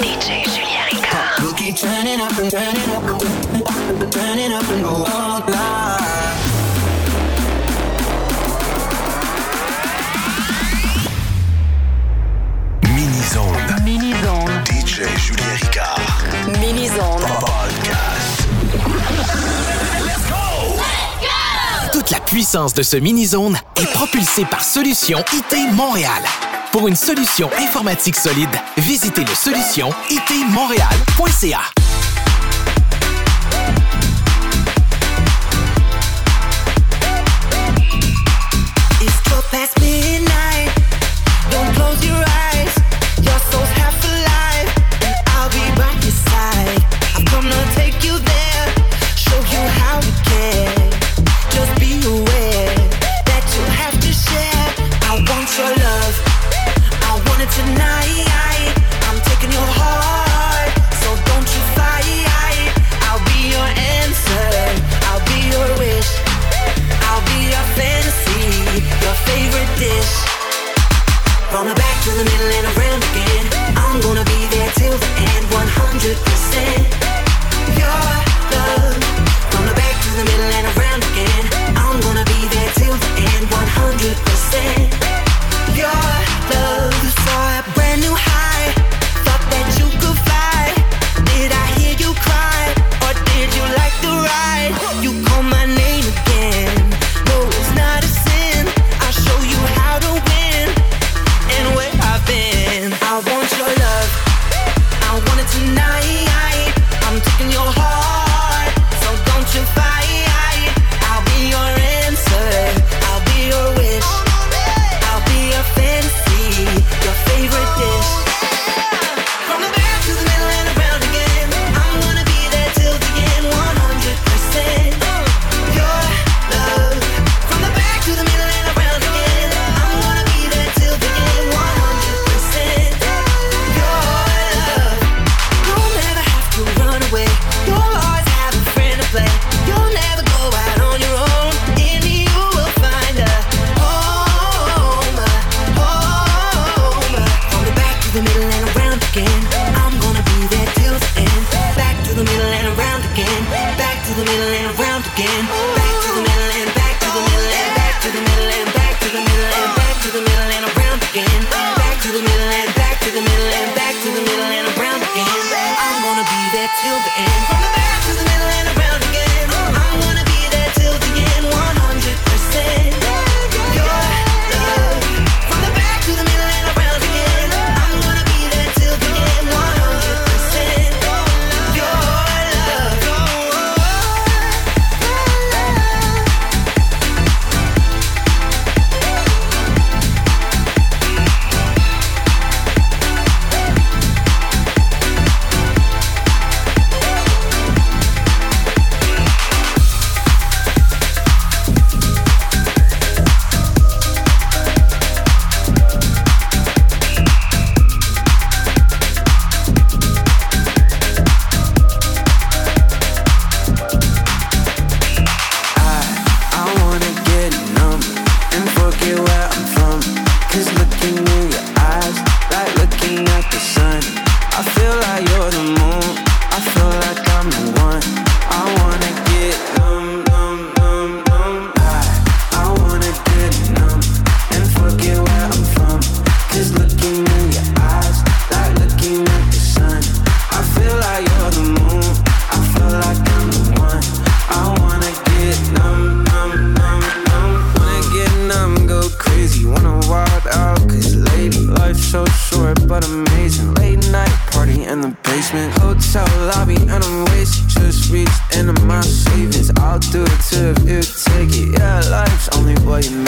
DJ Julien Ricard. We'll keep turning up and up up and go DJ Julien Ricard. Minizone. Podcast. Let's go! Let's go! Toute la puissance de ce mini-zone est propulsée par Solution IT Montréal. Pour une solution informatique solide, visitez le solution itmontréal.ca.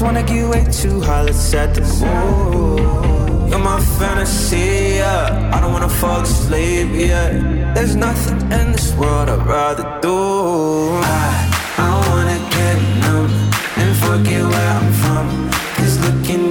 Just wanna get way too high, let's set the mood. You're my fantasy, yeah. I don't wanna fall asleep, yeah. There's nothing in this world I'd rather do. I, I wanna get numb and forget where I'm from. Cause looking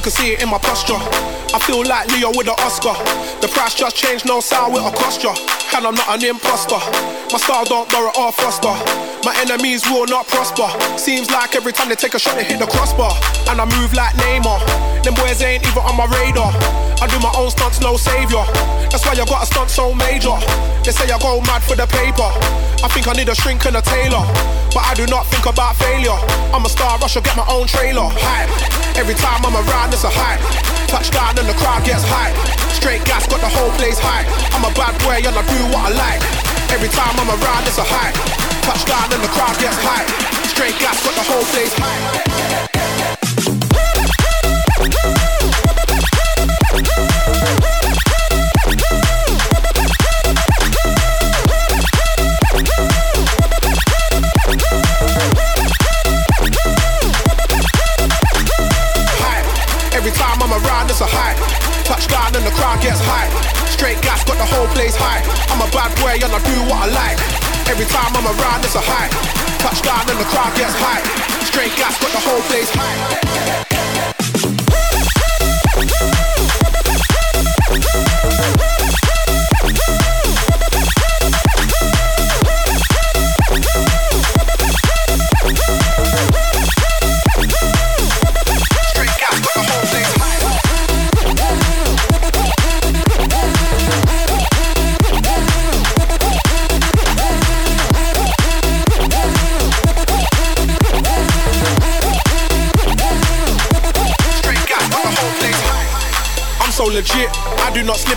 you can see it in my posture. I feel like Leo with an Oscar. The price just changed, no sound with a costa. And I'm not an imposter. My style don't borrow or foster. My enemies will not prosper. Seems like every time they take a shot, they hit the crossbar. And I move like Neymar. Them boys ain't even on my radar. I do my own stunts, no savior. That's why I got a stunt so major. They say I go mad for the paper. I think I need a shrink and a tailor. But I do not think about failure. I'm a star, I should get my own trailer. Hype. Every time I'm around, it's a hype. Touchdown and the crowd gets hype. Straight gas, got the whole place hype. I'm a bad boy and I do what I like. Every time I'm around, it's a hype. Touchdown and the crowd gets. Straight gas, got the whole place hype. hype. Every time I'm around, it's a. Touchdown and the crowd gets hype. Straight gas, got the whole place hype. I'm a bad boy and I do what I like. Every time I'm around, it's a hype. Touchdown and the crowd gets hype. Straight gas, got the whole place hype.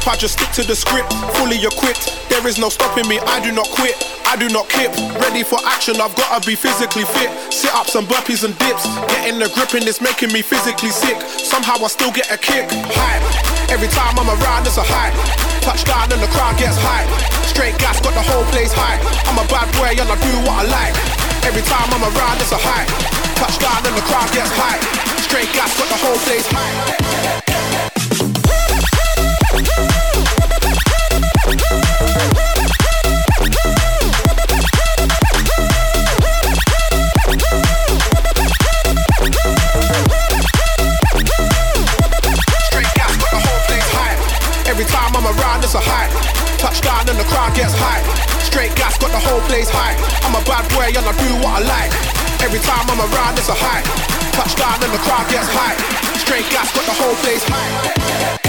I just stick to the script. Fully equipped, there is no stopping me. I do not quit. I do not kip. Ready for action, I've gotta be physically fit. Sit ups and burpees and dips. Getting the grip and it's making me physically sick. Somehow I still get a kick. Hype. Every time I'm around, it's a hype. Touchdown and the crowd gets hype. Straight gas, got the whole place hype. I'm a bad boy and I do what I like. Every time I'm around, it's a hype. Touchdown and the crowd gets hype. Straight gas, got the whole place hype. Bad and I do what I like. Every time I'm around, it's a hype. Touchdown and the crowd gets hype. Straight gas, got the whole place hype.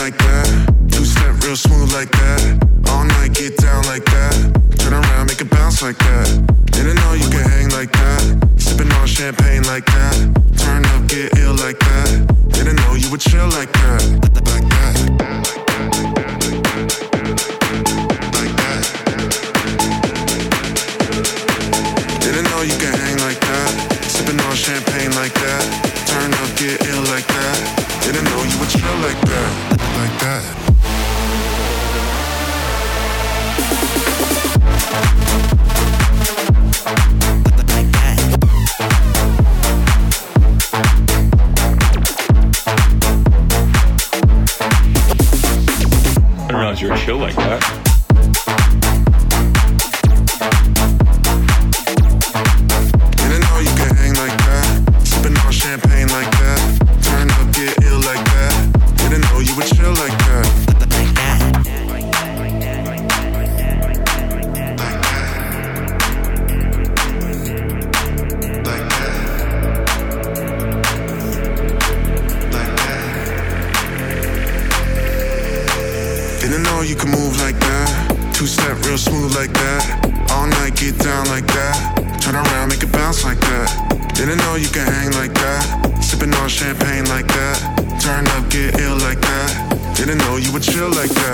like that. Two step real smooth like that. All night get down like that. Turn around, make a bounce like that. Didn't know you could hang like that. Sipping on champagne like that. Turn up, get ill like that. Didn't know you would chill like that. Like that. Like that. Didn't know you could hang like that. Sipping on champagne like that. Turn up, get ill like that. Didn't know you would chill like that like that. you can hang like that. Sipping on champagne like that. Turn up, get ill like that. Didn't know you would chill like that.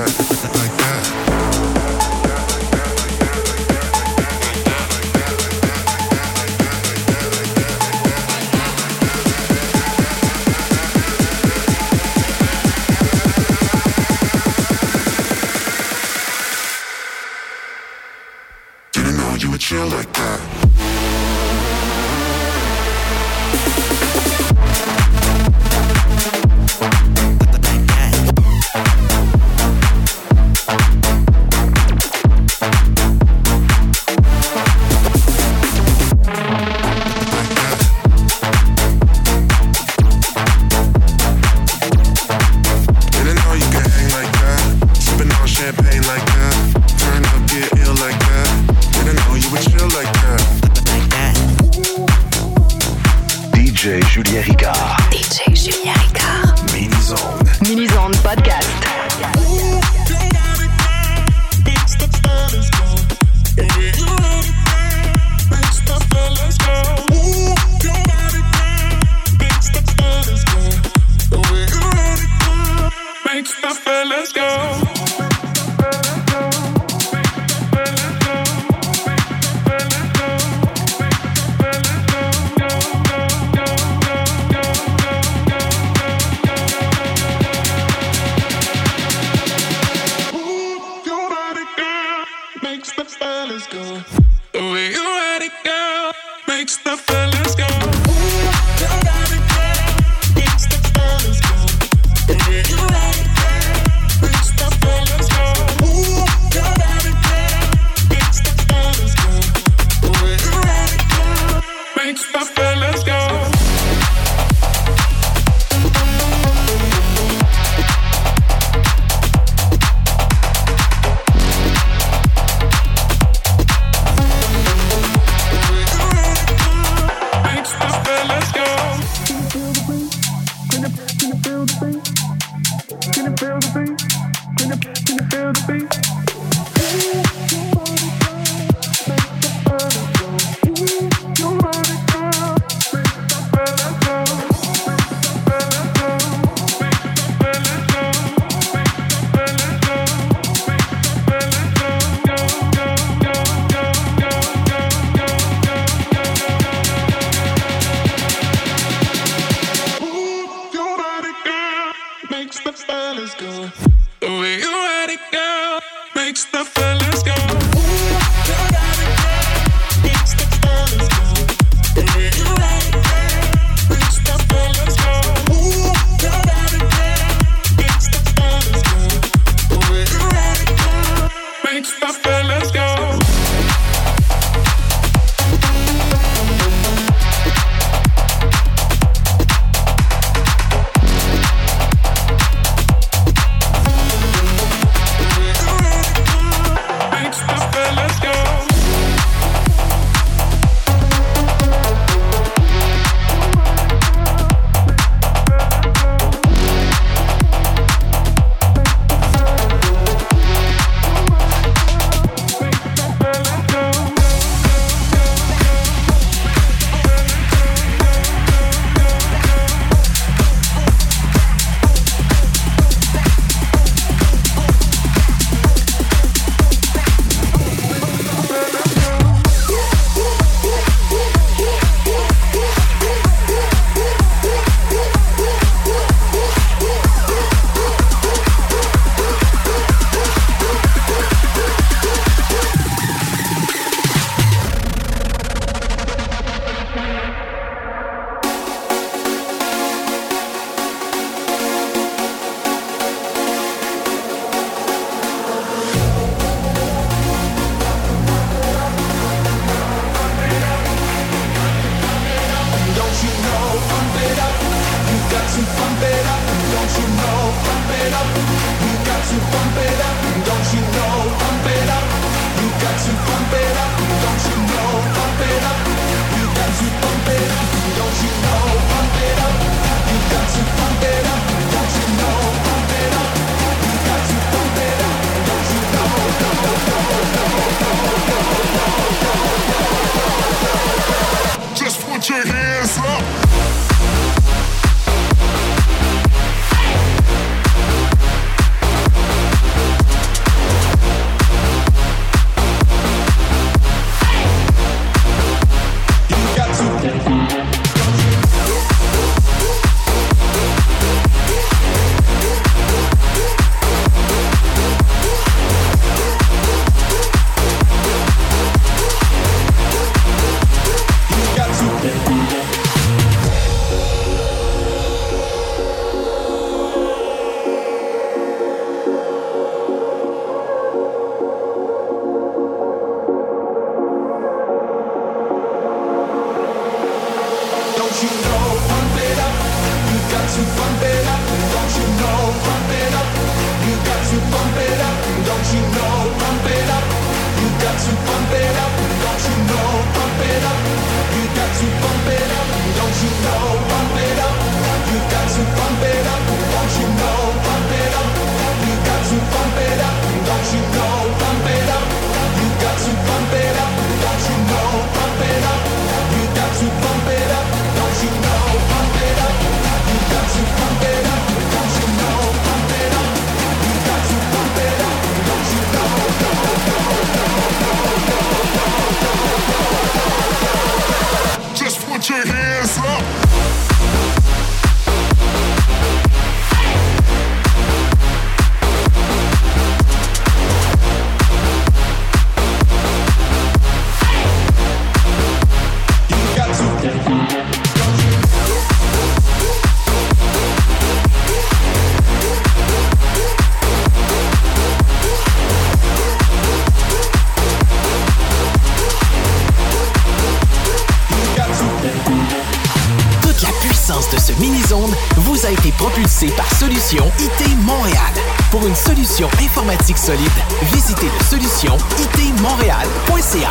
Solide, visitez le solution itmontréal.ca.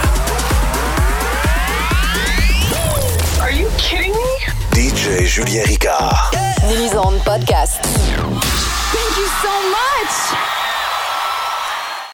Are you kidding me? DJ Julien Ricard. Mini-zone podcast.